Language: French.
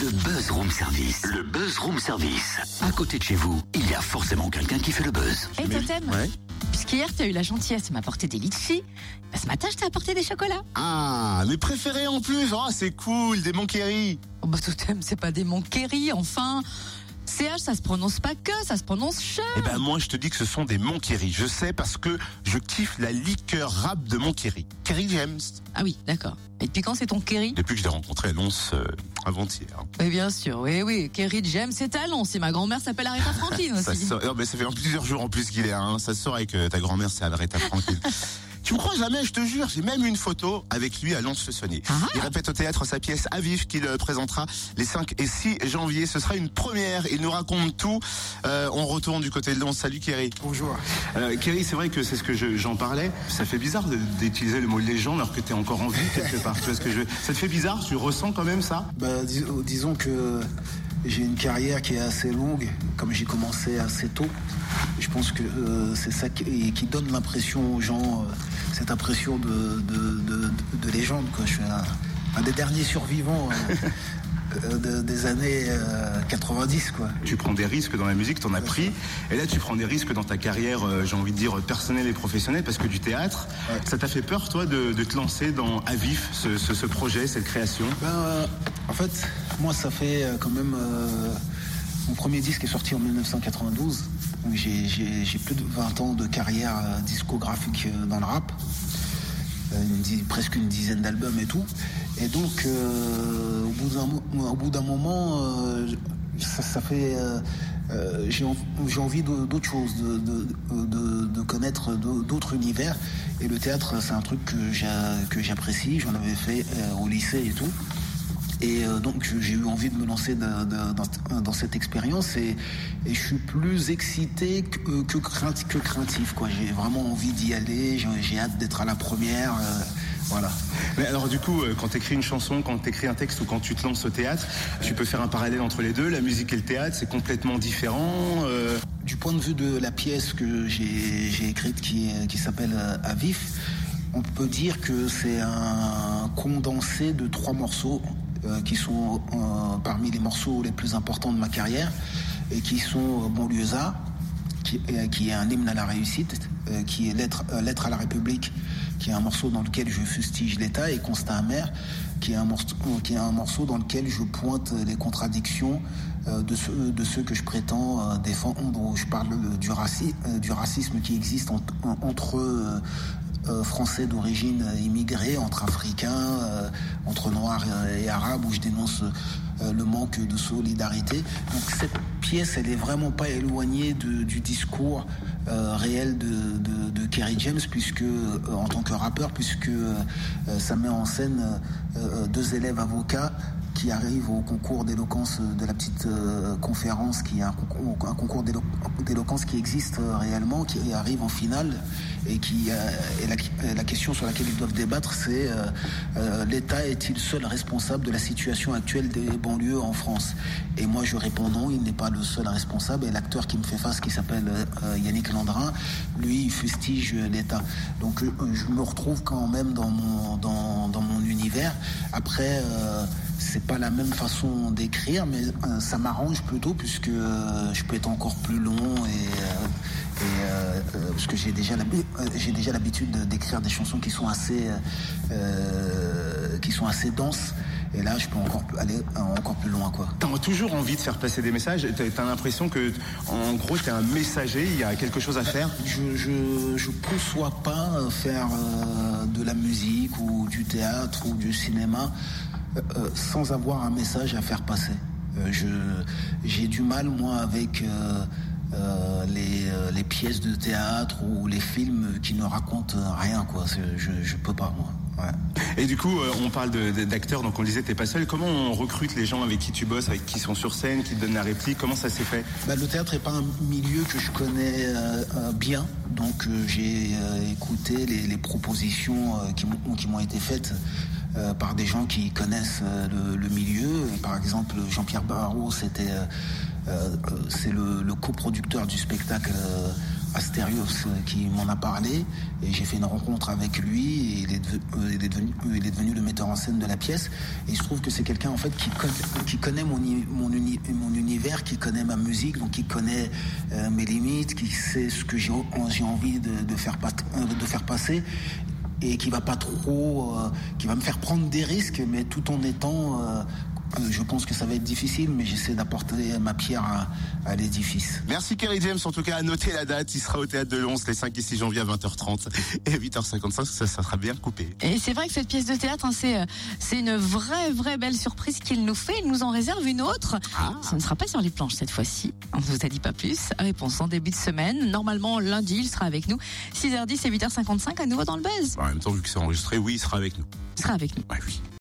Le Buzz Room Service. Le Buzz Room Service. À côté de chez vous, il y a forcément quelqu'un qui fait le buzz. Et Totem Ouais. Puisqu'hier, tu as eu la gentillesse de m'apporter des litchis, bah, ce matin, je t'ai apporté des chocolats. Ah, mes préférés en plus. Oh, c'est cool, des Monkéry. Oh bah Totem, c'est pas des Monkéry, enfin. CH, ça se prononce pas que, ça se prononce che. Eh ben moi, je te dis que ce sont des Monkéry. Je sais parce que je kiffe la liqueur rap de Monkéry. Kerry James. Ah oui, d'accord. Et depuis quand c'est ton Kerry? Depuis que je l'ai rencontré à Lons euh, avant-hier. Oui, bien sûr, oui, oui. Kerry James, c'est talent. Si ma grand-mère s'appelle Aretha Franklin Ça, aussi. sort- non, mais ça fait plusieurs jours en plus qu'il est. Hein. Ça se saurait que ta grand-mère s'est Aretha tranquille. Tu me crois jamais, je te jure. J'ai même une photo avec lui à Lons-le-Saunier. Ah. Il répète au théâtre sa pièce à vif qu'il euh, présentera les 5 et 6 janvier. Ce sera une première. Il nous raconte tout. Euh, on retourne du côté de Lons. Salut Kerry. Bonjour. Euh, Kerry, c'est vrai que c'est ce que je- j'en parlais. Ça fait bizarre d'utiliser le mot légende alors que tu es encore en vie quelque part. Tu vois ce que je veux Ça te fait bizarre? Tu ressens quand même ça? Bah, dis- disons que j'ai une carrière qui est assez longue, comme j'ai commencé assez tôt. Je pense que euh, c'est ça qui, qui donne l'impression aux gens, euh, cette impression de, de, de- de légende. Quoi. Je suis un, un des derniers survivants euh, de- des années euh, 90. Quoi. Tu prends des risques dans la musique, t'en as pris. Et là, tu prends des risques dans ta carrière, j'ai envie de dire, personnelle et professionnelle, parce que du théâtre, ça t'a fait peur, toi, de, te lancer dans À vif, ce, ce- ce projet, cette création? Ben, en fait, moi, ça fait euh, quand même. euh, mon premier disque est sorti en 1992. Donc, j'ai- plus de 20 ans de carrière euh, discographique dans le rap. Presque une dizaine d'albums et tout. Et donc, au bout d'un moment, ça, fait. j'ai en- j'ai envie de- d'autre chose, de, connaître d'au- d'autres univers. Et le théâtre, c'est un truc que j'a- que j'apprécie. J'en avais fait au lycée et tout. Et euh, donc j'ai eu envie de me lancer dans, dans cette expérience et, et je suis plus excité que, que, crainti- que craintif. quoi. J'ai vraiment envie d'y aller, j'ai hâte d'être à la première. euh, voilà. Mais alors du coup, euh, quand tu écris une chanson, quand tu écris un texte ou quand tu te lances au théâtre, tu peux faire un parallèle entre les deux. La musique et le théâtre, c'est complètement différent. euh, Du point de vue de la pièce que j'ai écrite qui, qui s'appelle euh, À vif, on peut dire que c'est un condensé de trois morceaux qui sont euh, parmi les morceaux les plus importants de ma carrière et qui sont euh, Banlieusard, qui, euh, qui est un hymne à la réussite, euh, qui est Lettre, euh, Lettre à la République, qui est un morceau dans lequel je fustige l'État, et Constat amer, qui est un morceau, qui est un morceau dans lequel je pointe les contradictions euh, de, ceux, de ceux que je prétends euh, défendre, je parle euh, du, raci- euh, du racisme qui existe en- en- entre euh, euh, Français d'origine immigrée, entre Africains, euh, entre Noirs et, Arabes, où je dénonce euh, le manque de solidarité. Donc cette pièce, elle est vraiment pas éloignée du discours euh, réel de, Kerry James, puisque euh, en tant que rappeur, puisque euh, ça met en scène euh, deux élèves avocats qui arrivent au concours d'éloquence de la petite euh, conférence, qui est un concours, d'éloquence qui existe euh, réellement, qui arrive en finale, et qui euh, et la, question sur laquelle ils doivent débattre, c'est euh, euh, l'État est-il seul responsable de la situation actuelle des banlieues en France? Et moi, je réponds non, il n'est pas le seul responsable. Et l'acteur qui me fait face, qui s'appelle euh, Yannick Landrin, lui, il fustige l'État. Donc, euh, je me retrouve quand même dans mon dans, dans mon univers. Après. euh, c'est pas la même façon d'écrire, mais euh, ça m'arrange plutôt puisque euh, je peux être encore plus long et, euh, et, euh, euh, parce que j'ai déjà euh, j'ai déjà l'habitude de- d'écrire des chansons qui sont assez euh, qui sont assez denses. Et là, je peux encore aller encore plus loin, quoi. T'as toujours envie de faire passer des messages. T'as l'impression que, en gros, t'es un messager. Il y a quelque chose à faire? Je je je conçois pas faire euh, de la musique ou du théâtre ou du cinéma euh, euh, sans avoir un message à faire passer. Euh, je j'ai du mal moi avec euh, les, les pièces de théâtre ou les films qui ne racontent rien quoi. Je je peux pas moi. Ouais. Et du coup, euh, on parle de- de- d'acteurs, donc on le disait, t'es pas seul. Comment on recrute les gens avec qui tu bosses, avec qui sont sur scène, qui te donnent la réplique? Comment ça s'est fait? Bah, le théâtre n'est pas un milieu que je connais euh, euh, bien, donc j'ai écouté les, les propositions qui m'ont qui m'ont été faites euh, par des gens qui connaissent euh, le, milieu. Par exemple, Jean-Pierre Barrault, c'était euh, c'est le, coproducteur du spectacle Astérios qui m'en a parlé. Et j'ai fait une rencontre avec lui et il est, il devenu, il le metteur en scène de la pièce. Et je trouve que c'est quelqu'un en fait qui connaît, mon, mon, uni, mon, univers, qui connaît ma musique, donc qui connaît mes limites, qui sait ce que j'ai envie de faire passer et qui va pas trop, euh, qui va me faire prendre des risques, mais tout en étant euh, je pense que ça va être difficile, mais j'essaie d'apporter ma pierre à, à l'édifice. Merci Kerry James. En tout cas, à noter la date. Il sera au théâtre de Lons les 5 et 6 janvier à 20h30 et 8h55. Ça, ça sera bien coupé. Et c'est vrai que cette pièce de théâtre, hein, c'est, c'est une vraie, vraie belle surprise qu'il nous fait. Il nous en réserve une autre. Ah. Ça ne sera pas sur les planches cette fois-ci. On ne vous a dit pas plus. Réponse en début de semaine. Normalement, lundi, il sera avec nous. 6h10 et 8h55 à nouveau dans le buzz. En même temps, vu que c'est enregistré, oui, il sera avec nous. Il sera avec nous. Ouais, oui.